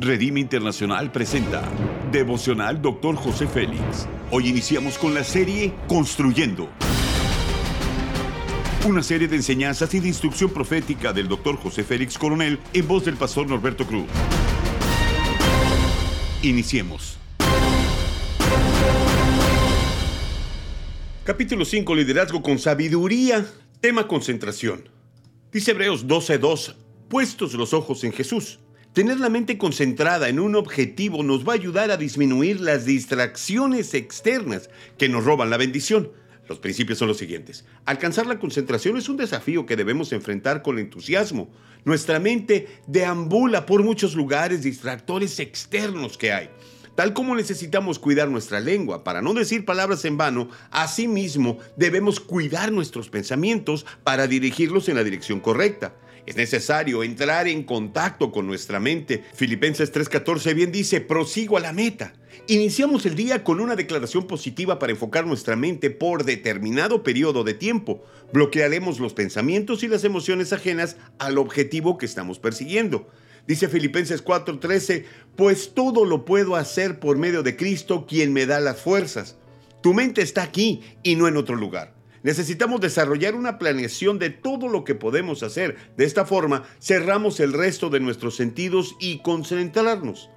Redime Internacional presenta Devocional Dr. José Félix. Hoy iniciamos con la serie Construyendo. Una serie de enseñanzas y de instrucción profética del Dr. José Félix Coronel en voz del pastor Norberto Cruz. Iniciemos. Capítulo 5. Liderazgo con sabiduría. Tema concentración. Dice Hebreos 12:2. Puestos los ojos en Jesús Tener la mente concentrada en un objetivo nos va a ayudar a disminuir las distracciones externas que nos roban la bendición. Los principios son los siguientes. Alcanzar la concentración es un desafío que debemos enfrentar con entusiasmo. Nuestra mente deambula por muchos lugares distractores externos que hay. Tal como necesitamos cuidar nuestra lengua para no decir palabras en vano, asimismo debemos cuidar nuestros pensamientos para dirigirlos en la dirección correcta. Es necesario entrar en contacto con nuestra mente. Filipenses 3:14 bien dice, prosigo a la meta. Iniciamos el día con una declaración positiva para enfocar nuestra mente por determinado periodo de tiempo. Bloquearemos los pensamientos y las emociones ajenas al objetivo que estamos persiguiendo. Dice Filipenses 4:13, pues todo lo puedo hacer por medio de Cristo quien me da las fuerzas. Tu mente está aquí y no en otro lugar. Necesitamos desarrollar una planeación de todo lo que podemos hacer. De esta forma, cerramos el resto de nuestros sentidos y concentrarnos.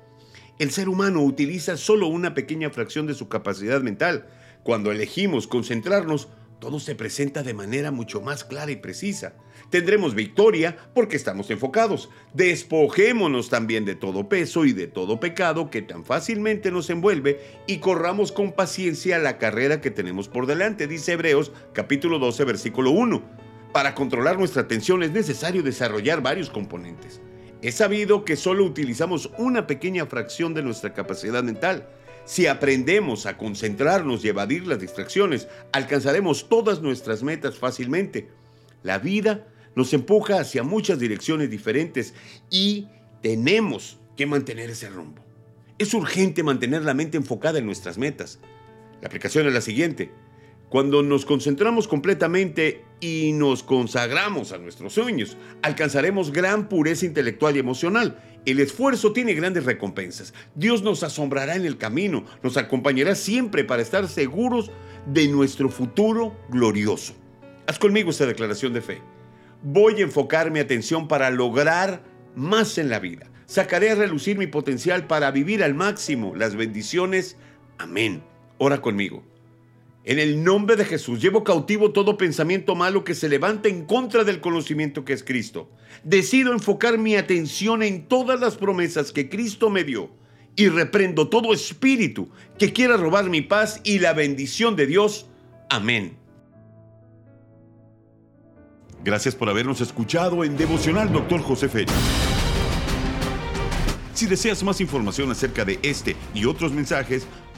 El ser humano utiliza solo una pequeña fracción de su capacidad mental. Cuando elegimos concentrarnos, todo se presenta de manera mucho más clara y precisa. Tendremos victoria porque estamos enfocados. Despojémonos también de todo peso y de todo pecado que tan fácilmente nos envuelve y corramos con paciencia la carrera que tenemos por delante, dice Hebreos capítulo 12 versículo 1. Para controlar nuestra atención es necesario desarrollar varios componentes. Es sabido que solo utilizamos una pequeña fracción de nuestra capacidad mental si aprendemos a concentrarnos y evadir las distracciones, alcanzaremos todas nuestras metas fácilmente. La vida nos empuja hacia muchas direcciones diferentes y tenemos que mantener ese rumbo. Es urgente mantener la mente enfocada en nuestras metas. La aplicación es la siguiente. Cuando nos concentramos completamente y nos consagramos a nuestros sueños, alcanzaremos gran pureza intelectual y emocional. El esfuerzo tiene grandes recompensas. Dios nos asombrará en el camino, nos acompañará siempre para estar seguros de nuestro futuro glorioso. Haz conmigo esta declaración de fe. Voy a enfocar mi atención para lograr más en la vida. Sacaré a relucir mi potencial para vivir al máximo las bendiciones. Amén. Ora conmigo. En el nombre de Jesús llevo cautivo todo pensamiento malo que se levanta en contra del conocimiento que es Cristo. Decido enfocar mi atención en todas las promesas que Cristo me dio y reprendo todo espíritu que quiera robar mi paz y la bendición de Dios. Amén. Gracias por habernos escuchado en Devocional Doctor José Félix. Si deseas más información acerca de este y otros mensajes,